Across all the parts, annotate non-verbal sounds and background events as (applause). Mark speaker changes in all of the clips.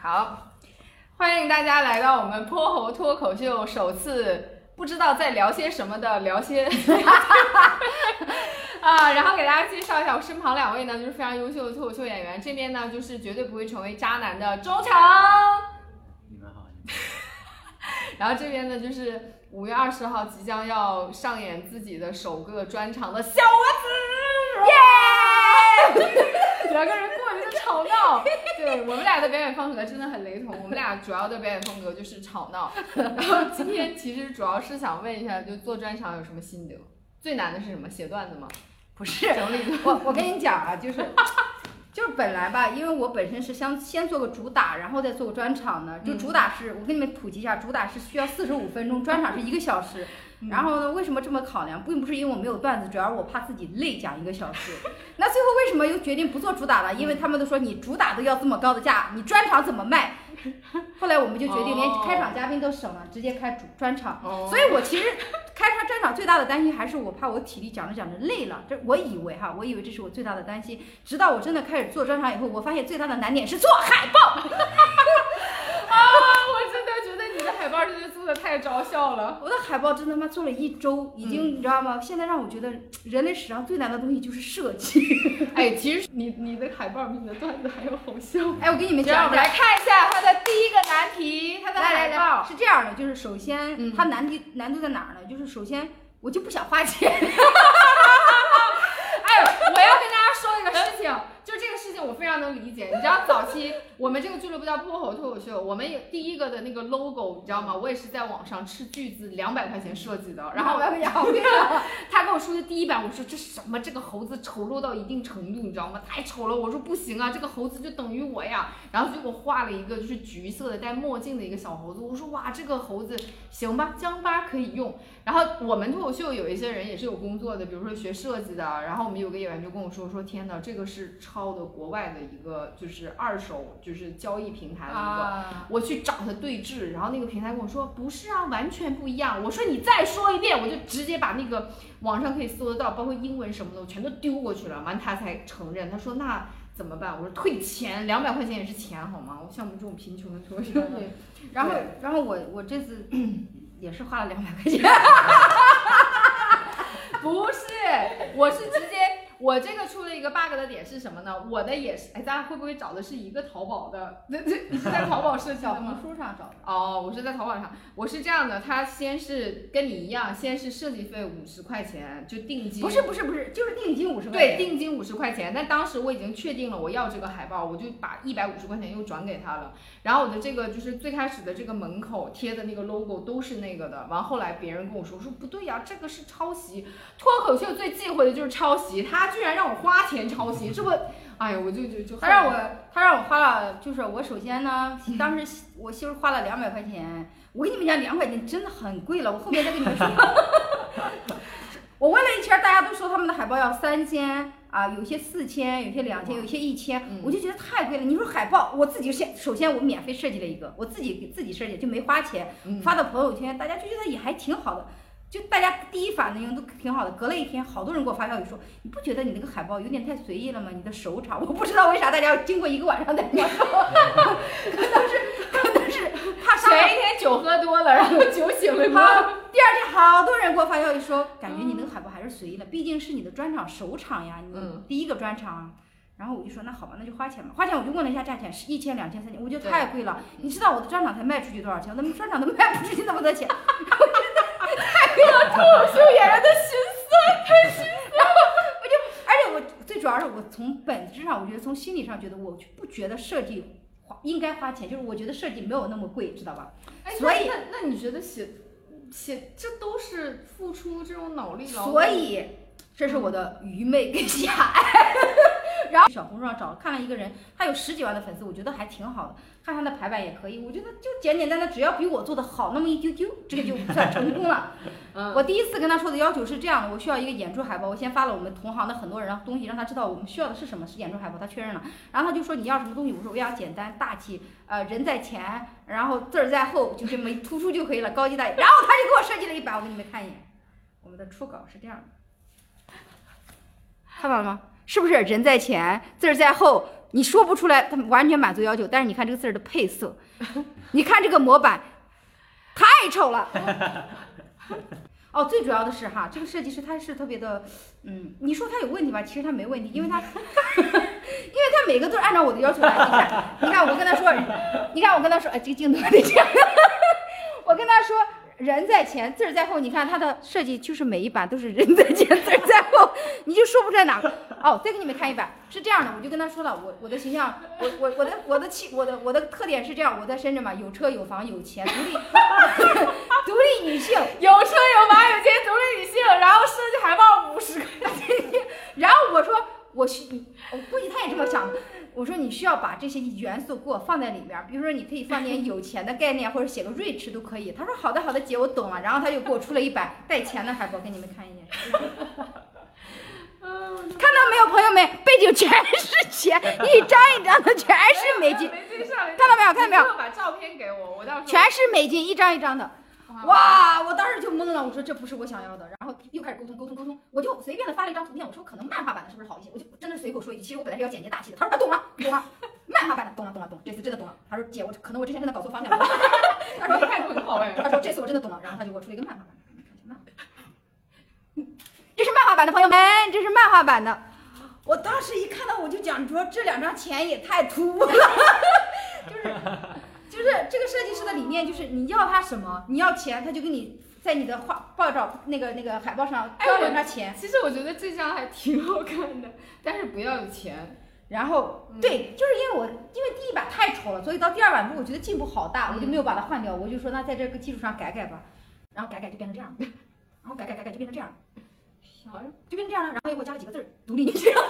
Speaker 1: 好，欢迎大家来到我们泼猴脱口秀首次不知道在聊些什么的聊些 (laughs) 啊，然后给大家介绍一下我身旁两位呢，就是非常优秀的脱口秀演员，这边呢就是绝对不会成为渣男的周成，
Speaker 2: 你们好，
Speaker 1: 然后这边呢就是五月二十号即将要上演自己的首个专场的小王子，耶！(laughs) 两个人吵闹，(laughs) 对我们俩的表演风格真的很雷同。我们俩主要的表演风格就是吵闹。(laughs) 然后今天其实主要是想问一下，就做专场有什么心得？最难的是什么？写段子吗？
Speaker 3: 不是，
Speaker 1: 整理
Speaker 3: 我我跟你讲啊，就是 (laughs) 就是本来吧，因为我本身是想先做个主打，然后再做个专场的。就主打是我跟你们普及一下，主打是需要四十五分钟，专场是一个小时。(laughs) 然后呢，为什么这么考量？并不是因为我没有段子，主要是我怕自己累讲一个小时。那最后为什么又决定不做主打了？因为他们都说你主打都要这么高的价，你专场怎么卖？后来我们就决定连开场嘉宾都省了，直接开主专场。所以我其实开场专场最大的担心还是我怕我体力讲着讲着累了。这我以为哈，我以为这是我最大的担心。直到我真的开始做专场以后，我发现最大的难点是做海报。(laughs)
Speaker 1: 海报真的做的太招笑了。
Speaker 3: 我的海报真他妈做了一周，已经、你知道吗？现在让我觉得人类史上最难的东西就是设计。(laughs)
Speaker 1: 哎，其实你你的海报比你的段子还要好笑。
Speaker 3: 哎，我给你们
Speaker 1: 讲我们来。看一下它的第一个难题，它的海报。
Speaker 3: 是这样的，就是首先
Speaker 1: 嗯
Speaker 3: 它难题难度在哪儿呢？就是首先我就不想花钱。
Speaker 1: 哎，我要跟大家说一个事情，(laughs) 情我非常能理解。你知道早期我们这个俱乐部叫泼猴脱口秀，我们有第一个的那个 logo，你知道吗？我也是在网上斥巨资两百块钱设计的，然后
Speaker 3: 我要！(laughs)
Speaker 1: 他跟我说的第一版，我说这什么？这个猴子丑陋到一定程度，你知道吗？太丑了！我说不行啊，这个猴子就等于我呀。然后就给我画了一个就是橘色的戴墨镜的一个小猴子。我说哇，这个猴子行吧，江巴可以用。然后我们脱口秀有一些人也是有工作的，比如说学设计的。然后我们有个演员就跟我说说，天哪，这个是抄的国外的一个就是二手就是交易平台的一个。
Speaker 3: 啊，
Speaker 1: 我去找他对峙，然后那个平台跟我说不是啊，完全不一样。我说你再说一遍，我就直接把那个网上可以搜得到，包括英文什么的，我全都丢过去了。完他才承认，他说那怎么办？我说退钱，两百块钱也是钱好吗？我像我们这种贫穷的脱口秀演员，
Speaker 3: 然后然后我我这次也是花了两百块钱。(laughs)
Speaker 1: 不是，我是。我这个出了一个 bug 的点是什么呢？我的也是，哎，咱俩会不会找的是一个淘宝的？那这，你是在淘宝设计
Speaker 3: 小
Speaker 1: 的
Speaker 3: 书上找的。
Speaker 1: 哦，我是在淘宝上，我是这样的，他先是跟你一样，先是设计费五十块钱，就定金，
Speaker 3: 不是不是不是，就是定金五十块钱对，
Speaker 1: 定金五十块钱。但当时我已经确定了我要这个海报，我就把一百五十块钱又转给他了。然后我的这个就是最开始的这个门口贴的那个 logo 都是那个的。完后来别人跟我说我说不对呀、这个是抄袭。脱口秀最忌讳的就是抄袭，他居然让我花钱抄袭，(laughs) 这不，哎呀，我就就就
Speaker 3: 他让我他让我花了，就是我首先呢，(laughs) 当时我媳妇花了两百块钱，我跟你们讲，两百块钱真的很贵了，我后面再跟你们说。(laughs) 我问了一圈，大家都说他们的海报要三千啊，有些四千，有些两千，有些一千，
Speaker 1: 嗯
Speaker 3: 我就觉得太贵了。你说海报，我自己先首先我免费设计了一个，我自己给自己设计就没花钱，
Speaker 1: 嗯
Speaker 3: 发到朋友圈，大家就觉得也还挺好的。就大家第一反应都挺好的，隔了一天，好多人给我发消息说，你不觉得你那个海报有点太随意了吗？你的手场，我不知道为啥大家要经过一个晚上才跟我说，可能是可能是怕上
Speaker 1: 前一天酒喝多了，然后酒醒了，(laughs) (laughs)
Speaker 3: 好，第二天好多人给我发消息说，感觉你那个海报还是随意了，毕竟是你的专场首场呀，你
Speaker 1: 嗯
Speaker 3: 第一个专场啊。然后我就说那好吧，那就花钱吧。花钱我就问了一下价钱，是一千、两千、三千，我觉得太贵了。你知道我的专场才卖出去多少钱？我的专场都卖不出去那么多钱。
Speaker 1: 秀演员的心酸，太心酸了。
Speaker 3: 我就而且我最主要是我从本质上，我觉得从心理上觉得我就不觉得设计花应该花钱，就是我觉得设计没有那么贵，知道吧？
Speaker 1: 哎，
Speaker 3: 所以
Speaker 1: 那那那你觉得写写这都是付出这种脑力劳动？
Speaker 3: 所以这是我的愚昧跟狭隘。然后小红书上找看了一个人，他有十几万的粉丝，我觉得还挺好的，看他的排版也可以，我觉得就简简单单，只要比我做的好那么一丢丢，这个就算成功了。(laughs)
Speaker 1: 嗯，
Speaker 3: 我第一次跟他说的要求是这样的，我需要一个演出海报，我先发了我们同行的很多人的东西，让他知道我们需要的是什么，是演出海报，他确认了，然后他就说你要什么东西，我说我要简单大气，呃，人在前，然后字儿在后，就这么突出就可以了，高级大气，然后他就给我设计了一版，我给你们看一眼，我们的初稿是这样的，看到了吗？是不是人在前，字儿在后，你说不出来，他完全满足要求。但是你看这个字儿的配色，(laughs) 你看这个模板，太丑了。哦，最主要的是哈，这个设计师他是特别的，嗯，你说他有问题吧？其实他没问题，因为他，(laughs) 因为他每个都是按照我的要求来。你看，你看我跟他说，你看我跟他说，哎，这个镜头得这样。(laughs) 我跟他说，人在前，字儿在后。你看他的设计就是每一版都是人在前，字儿在后，(laughs) 你就说不出来哪个。哦，再给你们看一版，是这样的，我就跟他说了，我我的形象，我我我的我的气，我的我的特点是这样，我在深圳嘛，有车有房有钱，独立 (laughs) 独立女性，
Speaker 1: 有车有房有钱，独立女性，然后设计海报五十块钱。(laughs)
Speaker 3: 然后我说我去，我估计他也这么想。我说你需要把这些元素给我放在里面，比如说你可以放点有钱的概念，或者写个 rich 都可以。他说好的好的姐，我懂了。然后他就给我出了一版带钱的海报，给你们看一眼。看到没有，朋友们，背景全是钱，一张一张的全是美金。看到没有？看到没有？
Speaker 1: 把照片给我，我到
Speaker 3: 全是美金，一张一张的。哇！我当时就懵了，我说这不是我想要的，然后又开始沟通沟通沟通，我就随便的发了一张图片，我说可能漫画版的是不是好一些？我就真的随口说一句，其实我本来是要简洁大气的。他说他懂了懂了，漫画 (laughs) 版的懂了懂了懂，这次真的懂了。他说姐我可能我之前真的搞错方向了。(laughs) 他说
Speaker 1: 态度很好哎，
Speaker 3: 他说这次我真的懂了，然后他就给我出了一个漫画版，这是漫画版的朋友们，这是漫画版的。我当时一看到我就讲说这两张钱也太突兀了，(laughs) 就是。就是这个设计师的理念，就是你要他什么，你要钱，他就给你在你的画报照那个那个海报上标上他钱。
Speaker 1: 其实我觉得这张还挺好看的，但是不要有钱。
Speaker 3: 然后对，就是因为我因为第一版太丑了，所以到第二版之后我觉得进步好大，我就没有把它换掉，我就说那在这个基础上改改吧，然后改改就变成这样，然后改改改改就变成这样，就变成这样了，然后又给我加了几个字儿，独立女性。(laughs)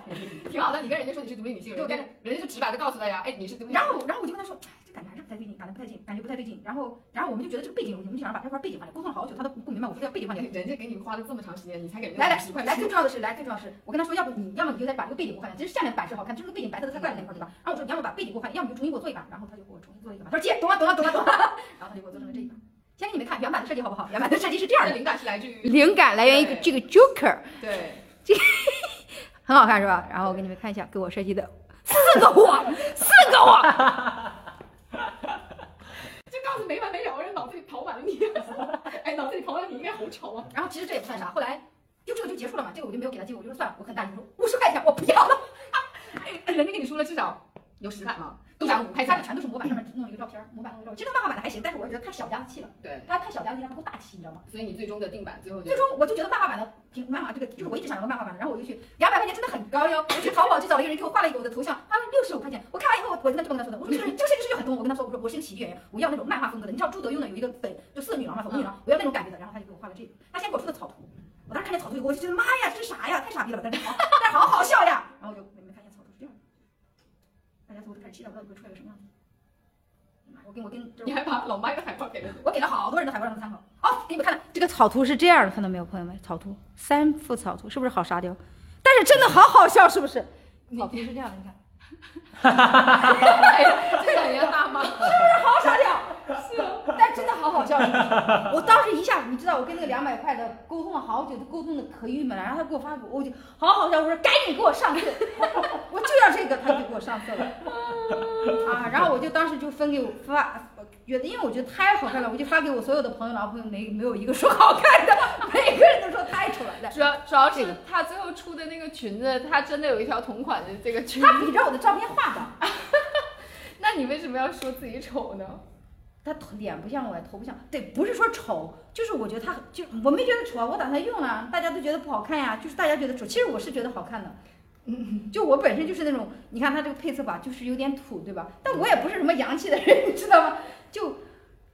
Speaker 3: (laughs)
Speaker 1: 挺好的，你跟人家说你是独立女性，人家人家就直白的告诉大家，哎，你是独立。然
Speaker 3: 后，然后我就跟他说，这感觉还是不太对劲，感觉不太近，感觉不太对劲。然后，然后我们就觉得这个背景，我们就想把这块背景换掉，沟通了好久，他都不明白我说要背景换掉。
Speaker 1: 人家给你花了这么长时间，你才给
Speaker 3: 来来来，最重要的是，来最重要的是，我跟他说，要不你要么你就再把这个背景给我换掉，其实下面版是好看，就是这个背景白色的太怪了那块，对吧？然后我说你要么把背景给我换，要么就重新给我做一版。然后他就给我重新做一个版。他说姐，懂了懂了懂了懂了。然后他就给我做成了这一版。先给你们看原版的设计好不好？原版的设计是这样的，
Speaker 1: 灵感是来自于
Speaker 3: 灵感来源于这个 Joker。
Speaker 1: 对。
Speaker 3: 这。很好看是吧？然后我给你们看一下，给我设计的四个我，四个我，(laughs)
Speaker 1: 就告诉没完没了，人脑子里跑满了你，(laughs) 哎，脑子里跑满了你应该好丑啊。
Speaker 3: 然后其实这也不算啥，后来就这个就结束了嘛，这个我就没有给他机会，我就说算了，我很大声，说五十块钱我不要了，
Speaker 1: 哎，人家跟你说了至少有十版嘛。都讲五，拍下
Speaker 3: 的全都是模板上面弄一个照片，模板弄一个照片。其实漫画版的还行，但是我觉得太小家子气了。
Speaker 1: 对，
Speaker 3: 它太小家子气，它不够大气，你知道吗？
Speaker 1: 所以你最终的定版最后
Speaker 3: 最终我就觉得漫画版的挺漫画这个就是我一直想要漫画版的，然后我就去两百块钱真的很高哟。我去淘宝去找了一个人给我画了一个我的头像，花了六十五块钱。我看完以后，我跟他这么跟他说的，我说这个这个设计师就很懂我，跟他说我说我是个喜剧演员，我要那种漫画风格的。你知道朱德用的有一个粉就色女郎嘛，粉女郎，我要那种感觉的。然后他就给我画了这个，他先给我出的草图，我当时看见草图以后我就觉得妈呀，这是啥呀？太傻逼了，但是好，但是好好笑呀。然后我就期待我到底会出来个什么样子。我跟我跟，
Speaker 1: 你还把老麦的海报给了？
Speaker 3: 我给了好多人的海报让他参考。哦，给你们看，这个草图是这样的，看到没有，朋友们？草图三幅草图，是不是好沙雕？但是真的好好笑，是不是？草图是这样的，你看。哈哈哈哈哈！
Speaker 1: 这两年大妈？(laughs) 是不
Speaker 3: 是好傻好好笑。(laughs) 我当时一下，你知道，我跟那个两百块的沟通了好久，都沟通的可郁闷了。然后他给我发，我就好好笑。我说赶紧给我上色，(laughs) 我就要这个，他就给我上色了。(laughs) 啊，然后我就当时就分给我发，觉得因为我觉得太好看了，我就发给我所有的朋友，然后朋友没没有一个说好看的，每个人都说太丑了。
Speaker 1: 主要主要是他最后出的那个裙子，他真的有一条同款的这个裙子。
Speaker 3: 他比着我的照片画的，
Speaker 1: 那你为什么要说自己丑呢？
Speaker 3: 他脸不像我，头不像。对，不是说丑，就是我觉得他就我没觉得丑啊，我打算用啊，大家都觉得不好看呀，就是大家觉得丑，其实我是觉得好看的。嗯，就我本身就是那种，你看它这个配色吧，就是有点土，对吧？但我也不是什么洋气的人，(laughs) 你知道吗？就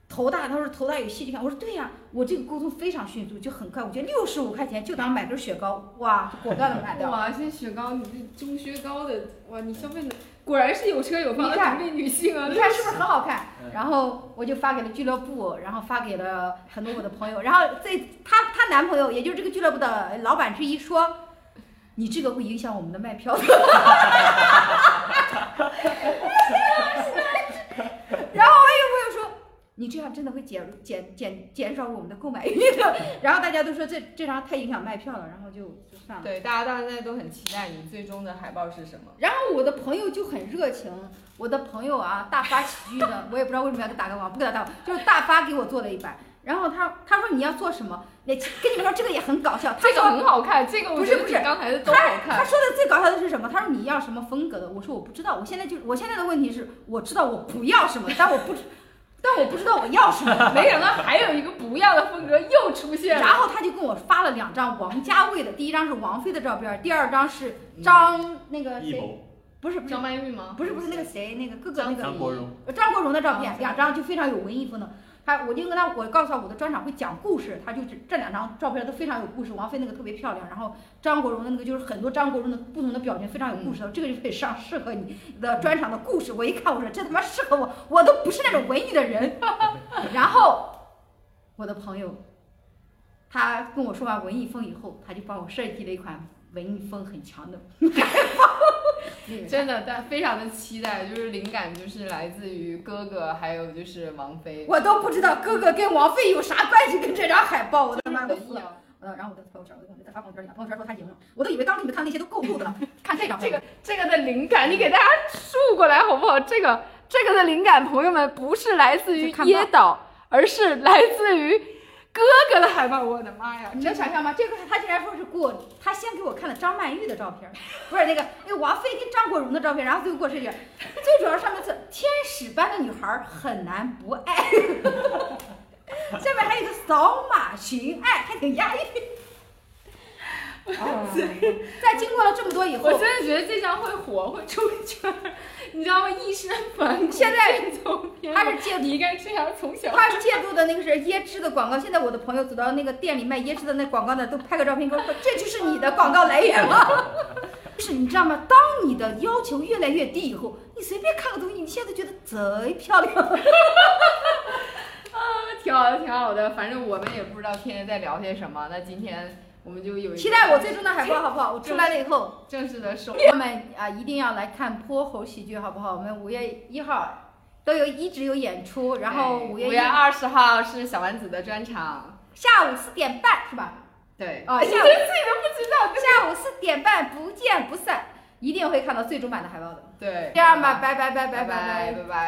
Speaker 3: 头大，他说头大有戏剧感，我说对呀，我这个沟通非常迅速，就很快。我觉得六十五块钱就当买根雪糕，哇，果断的买掉。
Speaker 1: 哇，现在雪糕，你这中靴高的，哇，你消费的果然是有车有房的独立女性啊！
Speaker 3: 你看是不是很好看？然后我就发给了俱乐部，然后发给了很多我的朋友，然后这她她男朋友，也就是这个俱乐部的老板之一说。你这个会影响我们的卖票的。(laughs) 然后我有朋友说，你这样真真的会减减减减少我们的购买欲的。(laughs) 然后大家都说这这张太影响卖票了，然后就就算了。
Speaker 1: 对，大家到现在都很期待你最终的海报是什么。
Speaker 3: 然后我的朋友就很热情，我的朋友啊，大发喜剧的，我也不知道为什么要给他打个广告，不给他打就是大发给我做了一版。然后他他说你要做什么？那跟你们说这个也很搞笑，他
Speaker 1: 这个
Speaker 3: 说
Speaker 1: 很好看，这个
Speaker 3: 不是不是
Speaker 1: 刚才的都好看
Speaker 3: 他
Speaker 1: 他。
Speaker 3: 说的最搞笑的是什么？他说你要什么风格的？我说我不知道，我现在就我现在的问题是，我知道我不要什么，但我不，但我不知道我要什么。
Speaker 1: 没想到还有一个不要的风格又出现了。
Speaker 3: 然后他就跟我发了两张王家卫的，第一张是王菲的照片，第二张是张那个谁，不是不是
Speaker 1: 张曼玉吗？
Speaker 3: 不是不是那个谁那个哥哥那个
Speaker 2: 张国荣，
Speaker 3: 张国荣的照片，
Speaker 1: 哦
Speaker 3: 两张就非常有文艺风的。他我就跟他我告诉他我的专场会讲故事，他就这这两张照片都非常有故事。王菲那个特别漂亮，然后张国荣的那个就是很多张国荣的不同的表情非常有故事的，这个就可以上适合你的专场的故事。我一看我说这他妈适合我，我都不是那种文艺的人。(laughs) 然后我的朋友他跟我说完文艺风以后，他就帮我设计了一款文艺风很强的 (laughs)
Speaker 1: 真的，但非常的期待，就是灵感就是来自于哥哥，还有就是王菲。
Speaker 3: 我都不知道哥哥跟王菲有啥关系，跟这张海报，我的妈，我
Speaker 1: 一
Speaker 3: 服了。呃，然后我在朋友圈，我在发朋友圈里，朋友圈说他赢了，我都以为当时你们看那些都够够的了，看这张
Speaker 1: 这个这个的灵感，你给大家竖过来好不好？这个这个的灵感，朋友们不是来自于椰岛，而是来自于哥哥的海报。我的妈呀！
Speaker 3: 你能想象吗？这个是他竟然说是给我，他先给我看了张曼玉的照片，不是那个那个王菲跟张国荣的照片，然后最后给我设计，最主要上面是天使般的女孩很难不爱，(laughs) 下面还有一个扫码寻爱，还挺押韵。哦，在经过了这么多以后，
Speaker 1: 我真的觉得这张会火，会出圈儿，你知道吗？一身反骨
Speaker 3: 现在他是借
Speaker 1: 你应该这样从小。
Speaker 3: 他是借助的那个是椰汁的广告。现在我的朋友走到那个店里卖椰汁的那广告那都拍个照片跟我说，这就是你的广告来源吗？(laughs) 就是你知道吗？当你的要求越来越低以后，你随便看个东西，你现在觉得贼漂亮。(laughs)
Speaker 1: 啊挺好的，挺好的。反正我们也不知道天天在聊些什么。那今天我们就有
Speaker 3: 期待我最终的海报好不好？我出来了以后，
Speaker 1: 正式的收。(laughs)
Speaker 3: 我们啊一定要来看泼猴喜剧好不好？我们五月一号都有一直有演出，然后五
Speaker 1: 五
Speaker 3: 月五
Speaker 1: 月二十号是小丸子的专场。
Speaker 3: 下午四点半是吧？
Speaker 1: 对，
Speaker 3: 啊，
Speaker 1: 你 (laughs)
Speaker 3: 下午
Speaker 1: 连自己都不知道。
Speaker 3: 下午四点半不见不散，一定会看到最终版的海报的。
Speaker 1: 对，
Speaker 3: 这样吧，拜拜拜
Speaker 1: 拜
Speaker 3: 拜拜
Speaker 1: 拜拜拜。